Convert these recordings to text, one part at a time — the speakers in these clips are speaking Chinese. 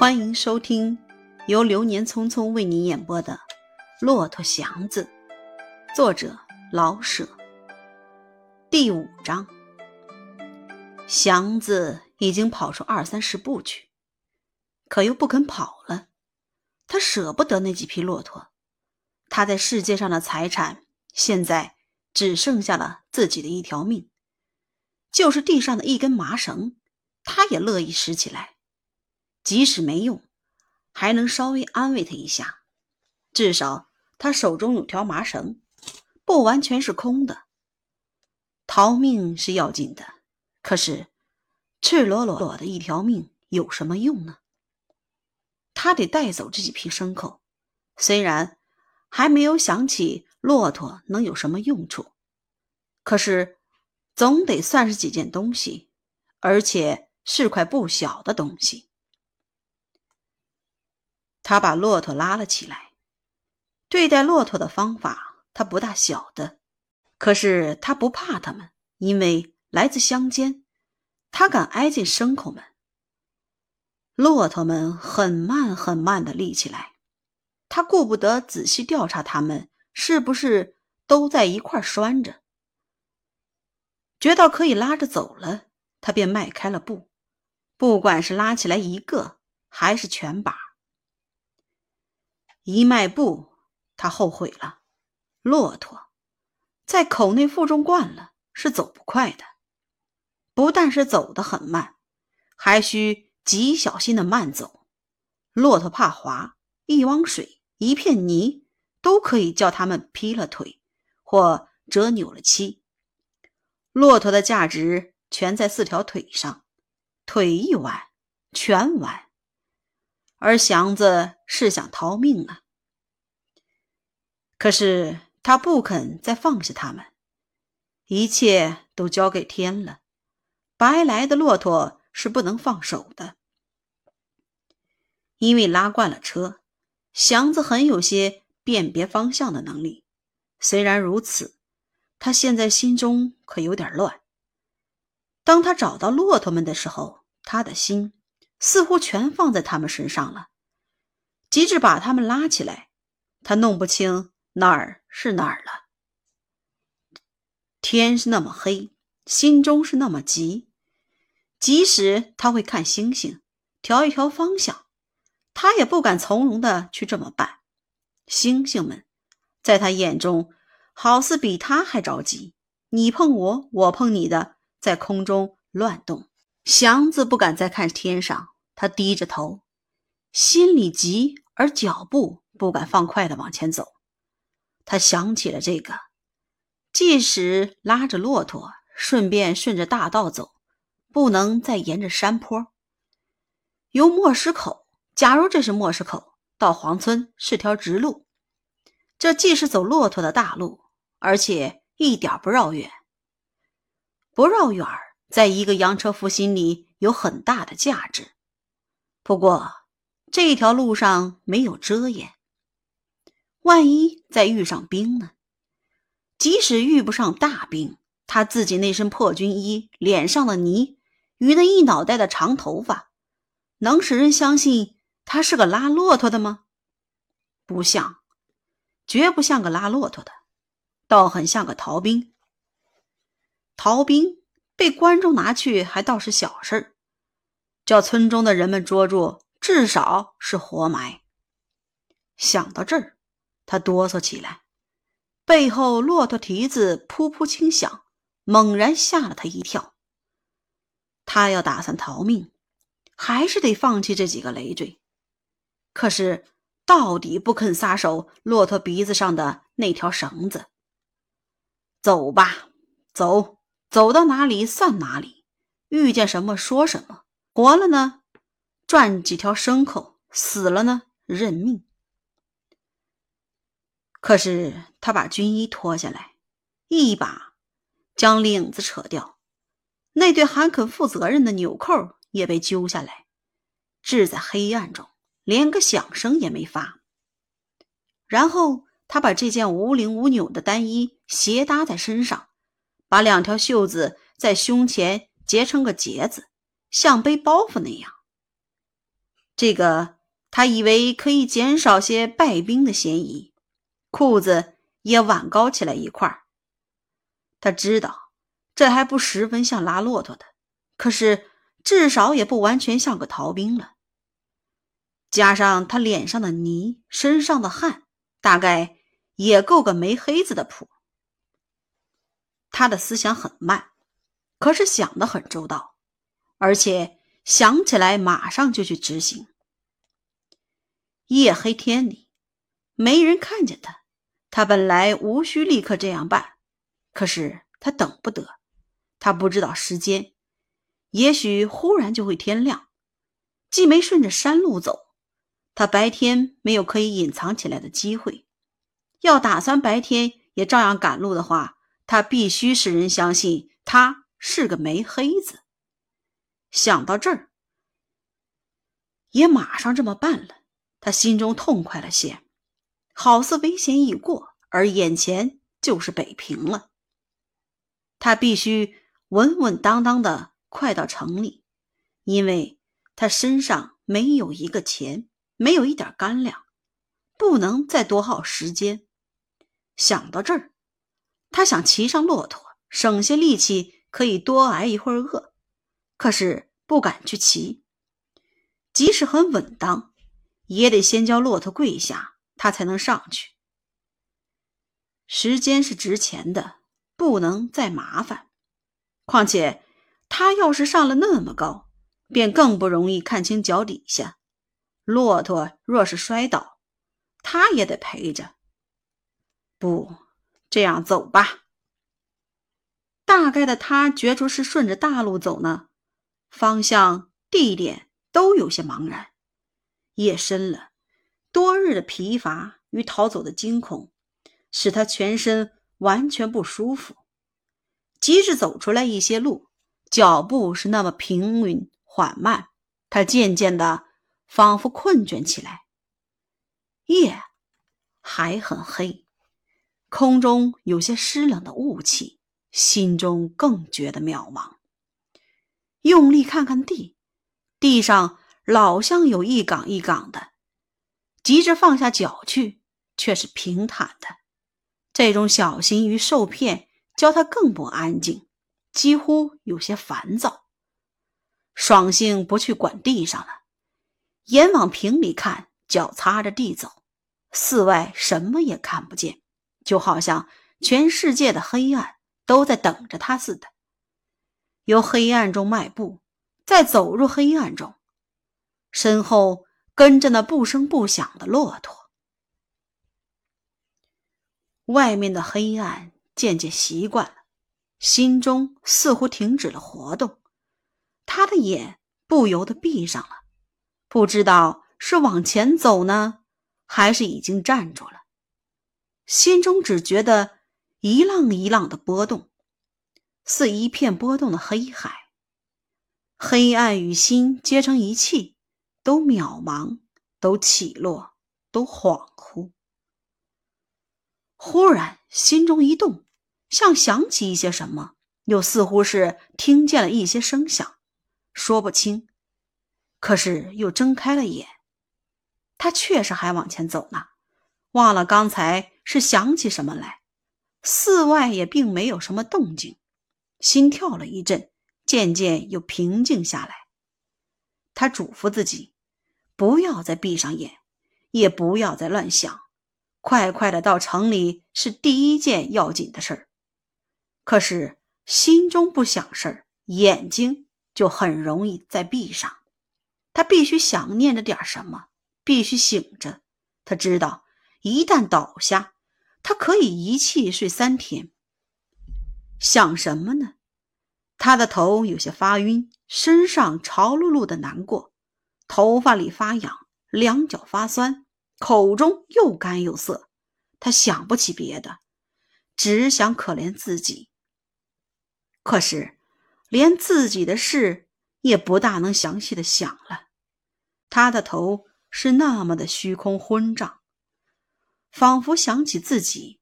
欢迎收听由流年匆匆为你演播的《骆驼祥子》，作者老舍。第五章，祥子已经跑出二三十步去，可又不肯跑了。他舍不得那几匹骆驼，他在世界上的财产现在只剩下了自己的一条命，就是地上的一根麻绳，他也乐意拾起来。即使没用，还能稍微安慰他一下。至少他手中有条麻绳，不完全是空的。逃命是要紧的，可是赤裸裸的一条命有什么用呢？他得带走这几匹牲口，虽然还没有想起骆驼能有什么用处，可是总得算是几件东西，而且是块不小的东西。他把骆驼拉了起来，对待骆驼的方法他不大晓得，可是他不怕他们，因为来自乡间，他敢挨近牲口们。骆驼们很慢很慢的立起来，他顾不得仔细调查他们是不是都在一块拴着，觉到可以拉着走了，他便迈开了步，不管是拉起来一个还是全把。一迈步，他后悔了。骆驼在口内负重惯了，是走不快的。不但是走得很慢，还需极小心的慢走。骆驼怕滑，一汪水、一片泥都可以叫他们劈了腿，或折扭了膝。骆驼的价值全在四条腿上，腿一弯，全完。而祥子是想逃命啊，可是他不肯再放下他们，一切都交给天了。白来的骆驼是不能放手的，因为拉惯了车，祥子很有些辨别方向的能力。虽然如此，他现在心中可有点乱。当他找到骆驼们的时候，他的心。似乎全放在他们身上了，急着把他们拉起来。他弄不清哪儿是哪儿了。天是那么黑，心中是那么急。即使他会看星星，调一调方向，他也不敢从容的去这么办。星星们在他眼中，好似比他还着急。你碰我，我碰你的，在空中乱动。祥子不敢再看天上。他低着头，心里急，而脚步不敢放快的往前走。他想起了这个，即使拉着骆驼，顺便顺着大道走，不能再沿着山坡。由磨石口，假如这是磨石口，到黄村是条直路，这既是走骆驼的大路，而且一点不绕远。不绕远儿，在一个洋车夫心里有很大的价值。不过，这条路上没有遮掩，万一再遇上兵呢？即使遇不上大兵，他自己那身破军衣、脸上的泥与那一脑袋的长头发，能使人相信他是个拉骆驼的吗？不像，绝不像个拉骆驼的，倒很像个逃兵。逃兵被观众拿去，还倒是小事儿。叫村中的人们捉住，至少是活埋。想到这儿，他哆嗦起来，背后骆驼蹄子噗噗轻响，猛然吓了他一跳。他要打算逃命，还是得放弃这几个累赘。可是到底不肯撒手骆驼鼻子上的那条绳子。走吧，走，走到哪里算哪里，遇见什么说什么。活了呢，赚几条牲口；死了呢，认命。可是他把军衣脱下来，一把将领子扯掉，那对还肯负责任的纽扣也被揪下来，置在黑暗中，连个响声也没发。然后他把这件无领无纽的单衣斜搭在身上，把两条袖子在胸前结成个结子。像背包袱那样，这个他以为可以减少些败兵的嫌疑，裤子也挽高起来一块儿。他知道这还不十分像拉骆驼的，可是至少也不完全像个逃兵了。加上他脸上的泥，身上的汗，大概也够个没黑子的谱。他的思想很慢，可是想的很周到，而且想起来马上就去执行。夜黑天里，没人看见他，他本来无需立刻这样办，可是他等不得，他不知道时间，也许忽然就会天亮，既没顺着山路走，他白天没有可以隐藏起来的机会，要打算白天也照样赶路的话。他必须使人相信他是个没黑子。想到这儿，也马上这么办了。他心中痛快了些，好似危险已过，而眼前就是北平了。他必须稳稳当当的快到城里，因为他身上没有一个钱，没有一点干粮，不能再多耗时间。想到这儿。他想骑上骆驼，省些力气，可以多挨一会儿饿。可是不敢去骑，即使很稳当，也得先教骆驼跪下，他才能上去。时间是值钱的，不能再麻烦。况且他要是上了那么高，便更不容易看清脚底下。骆驼若是摔倒，他也得陪着。不。这样走吧。大概的，他觉着是顺着大路走呢，方向、地点都有些茫然。夜深了，多日的疲乏与逃走的惊恐，使他全身完全不舒服。即使走出来一些路，脚步是那么平稳缓慢，他渐渐的仿佛困倦起来。夜还很黑。空中有些湿冷的雾气，心中更觉得渺茫。用力看看地，地上老像有一岗一岗的，急着放下脚去，却是平坦的。这种小心与受骗，教他更不安静，几乎有些烦躁。爽性不去管地上了，眼往平里看，脚擦着地走，寺外什么也看不见。就好像全世界的黑暗都在等着他似的，由黑暗中迈步，再走入黑暗中，身后跟着那不声不响的骆驼。外面的黑暗渐渐习惯了，心中似乎停止了活动，他的眼不由得闭上了，不知道是往前走呢，还是已经站住了。心中只觉得一浪一浪的波动，似一片波动的黑海。黑暗与心结成一气，都渺茫，都起落，都恍惚。忽然心中一动，像想起一些什么，又似乎是听见了一些声响，说不清。可是又睁开了眼，他确实还往前走呢，忘了刚才。是想起什么来？寺外也并没有什么动静，心跳了一阵，渐渐又平静下来。他嘱咐自己，不要再闭上眼，也不要再乱想，快快的到城里是第一件要紧的事儿。可是心中不想事儿，眼睛就很容易再闭上。他必须想念着点什么，必须醒着。他知道，一旦倒下。他可以一气睡三天。想什么呢？他的头有些发晕，身上潮漉漉的难过，头发里发痒，两脚发酸，口中又干又涩。他想不起别的，只想可怜自己。可是，连自己的事也不大能详细的想了。他的头是那么的虚空昏胀。仿佛想起自己，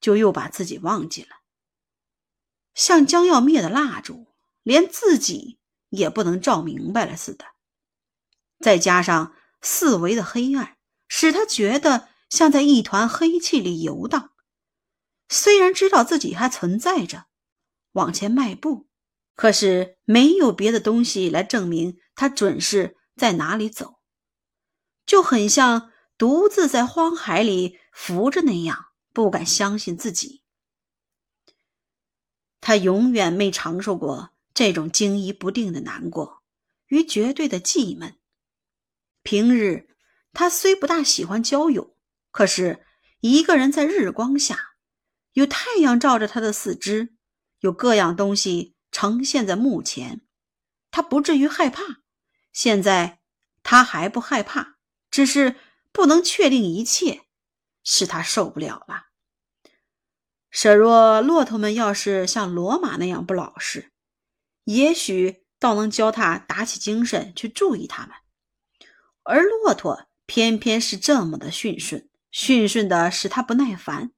就又把自己忘记了，像将要灭的蜡烛，连自己也不能照明白了似的。再加上四围的黑暗，使他觉得像在一团黑气里游荡。虽然知道自己还存在着，往前迈步，可是没有别的东西来证明他准是在哪里走，就很像独自在荒海里浮着那样，不敢相信自己。他永远没尝受过这种惊疑不定的难过与绝对的寂闷。平日他虽不大喜欢交友，可是一个人在日光下。有太阳照着他的四肢，有各样东西呈现在目前，他不至于害怕。现在他还不害怕，只是不能确定一切，使他受不了了。舍若骆驼们要是像骡马那样不老实，也许倒能教他打起精神去注意他们。而骆驼偏偏是这么的驯顺，驯顺的使他不耐烦。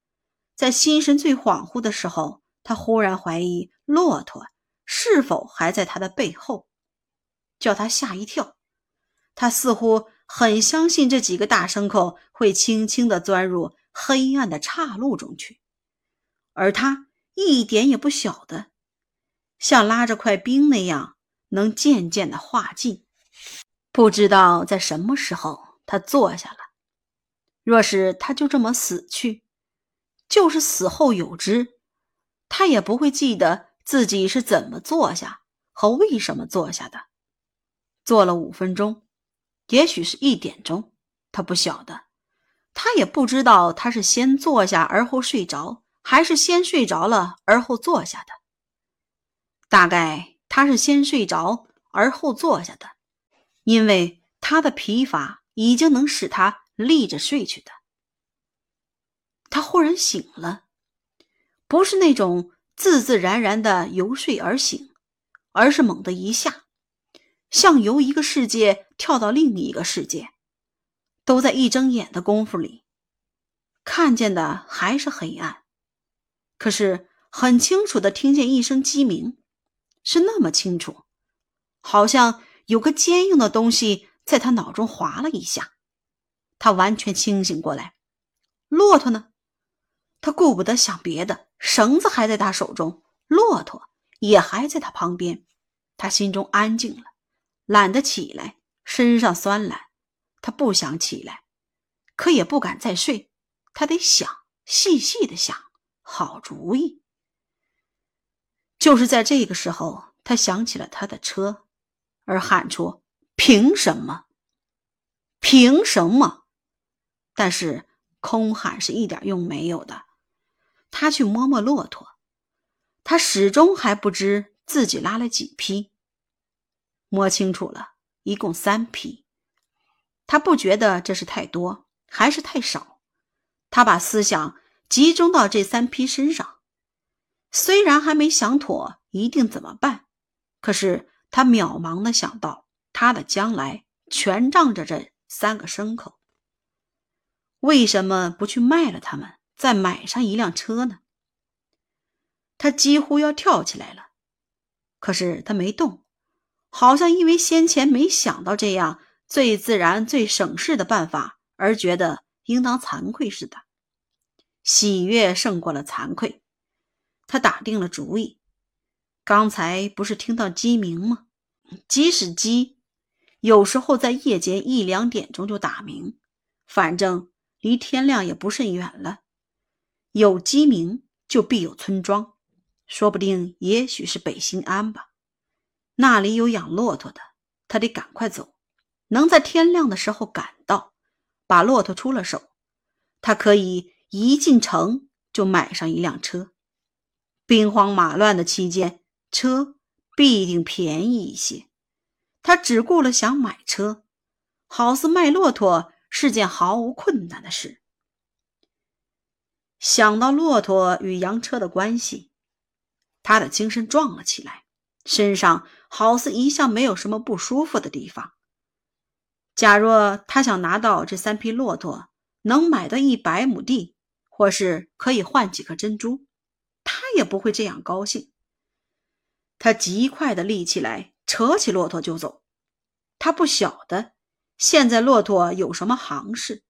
在心神最恍惚的时候，他忽然怀疑骆驼是否还在他的背后，叫他吓一跳。他似乎很相信这几个大牲口会轻轻地钻入黑暗的岔路中去，而他一点也不晓得，像拉着块冰那样能渐渐地化尽。不知道在什么时候，他坐下了。若是他就这么死去，就是死后有知，他也不会记得自己是怎么坐下和为什么坐下的。坐了五分钟，也许是一点钟，他不晓得。他也不知道他是先坐下而后睡着，还是先睡着了而后坐下的。大概他是先睡着而后坐下的，因为他的疲乏已经能使他立着睡去的。他忽然醒了，不是那种自自然然的由睡而醒，而是猛地一下，像由一个世界跳到另一个世界，都在一睁眼的功夫里，看见的还是黑暗，可是很清楚的听见一声鸡鸣，是那么清楚，好像有个坚硬的东西在他脑中划了一下，他完全清醒过来，骆驼呢？他顾不得想别的，绳子还在他手中，骆驼也还在他旁边。他心中安静了，懒得起来，身上酸懒。他不想起来，可也不敢再睡。他得想，细细的想，好主意。就是在这个时候，他想起了他的车，而喊出：“凭什么？凭什么？”但是空喊是一点用没有的。他去摸摸骆驼，他始终还不知自己拉了几匹。摸清楚了，一共三批。他不觉得这是太多，还是太少。他把思想集中到这三批身上，虽然还没想妥一定怎么办，可是他渺茫的想到他的将来全仗着这三个牲口。为什么不去卖了他们？再买上一辆车呢？他几乎要跳起来了，可是他没动，好像因为先前没想到这样最自然、最省事的办法而觉得应当惭愧似的。喜悦胜过了惭愧，他打定了主意。刚才不是听到鸡鸣吗？即使鸡有时候在夜间一两点钟就打鸣，反正离天亮也不甚远了。有鸡鸣，就必有村庄，说不定也许是北新安吧。那里有养骆驼的，他得赶快走，能在天亮的时候赶到，把骆驼出了手，他可以一进城就买上一辆车。兵荒马乱的期间，车必定便宜一些。他只顾了想买车，好似卖骆驼是件毫无困难的事。想到骆驼与洋车的关系，他的精神壮了起来，身上好似一向没有什么不舒服的地方。假若他想拿到这三匹骆驼，能买到一百亩地，或是可以换几颗珍珠，他也不会这样高兴。他极快地立起来，扯起骆驼就走。他不晓得现在骆驼有什么行市？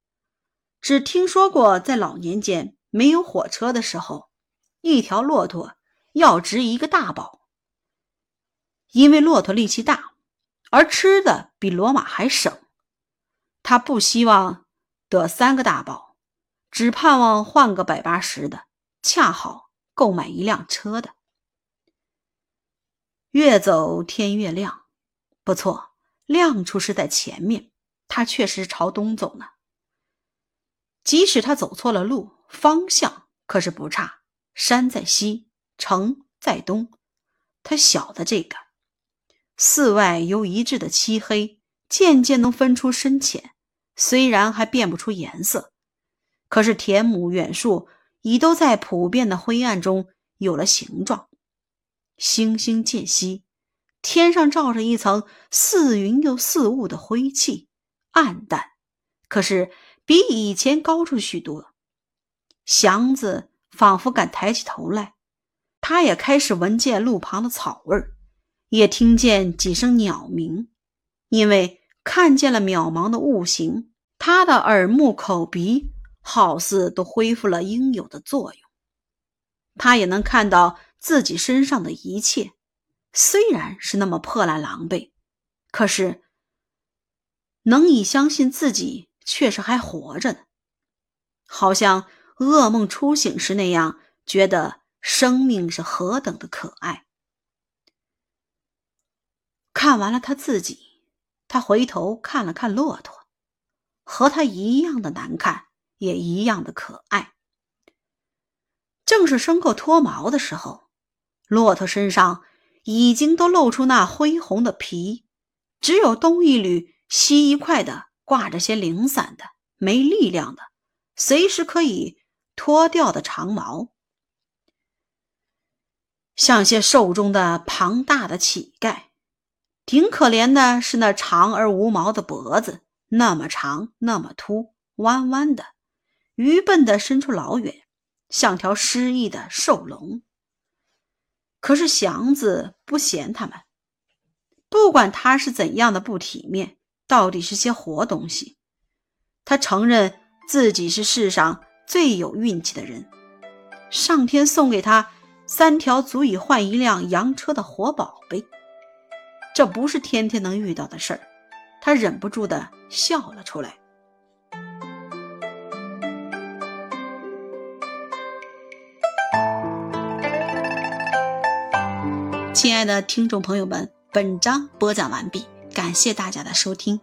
只听说过在老年间没有火车的时候，一条骆驼要值一个大宝，因为骆驼力气大，而吃的比骡马还省。他不希望得三个大宝，只盼望换个百八十的，恰好够买一辆车的。越走天越亮，不错，亮处是在前面。他确实朝东走呢。即使他走错了路，方向可是不差。山在西，城在东，他晓得这个。寺外由一致的漆黑，渐渐能分出深浅，虽然还辨不出颜色，可是田亩远树已都在普遍的灰暗中有了形状。星星渐稀，天上罩着一层似云又似雾的灰气。暗淡，可是比以前高出许多。祥子仿佛敢抬起头来，他也开始闻见路旁的草味儿，也听见几声鸟鸣。因为看见了渺茫的物形，他的耳目口鼻好似都恢复了应有的作用。他也能看到自己身上的一切，虽然是那么破烂狼狈，可是。能以相信自己确实还活着呢，好像噩梦初醒时那样，觉得生命是何等的可爱。看完了他自己，他回头看了看骆驼，和他一样的难看，也一样的可爱。正是牲口脱毛的时候，骆驼身上已经都露出那恢红的皮，只有东一缕。西一块的挂着些零散的、没力量的、随时可以脱掉的长毛，像些兽中的庞大的乞丐。挺可怜的是那长而无毛的脖子，那么长，那么秃，弯弯的，愚笨的伸出老远，像条失意的兽龙。可是祥子不嫌他们，不管他是怎样的不体面。到底是些活东西，他承认自己是世上最有运气的人。上天送给他三条足以换一辆洋车的活宝贝，这不是天天能遇到的事儿。他忍不住的笑了出来。亲爱的听众朋友们，本章播讲完毕。感谢大家的收听。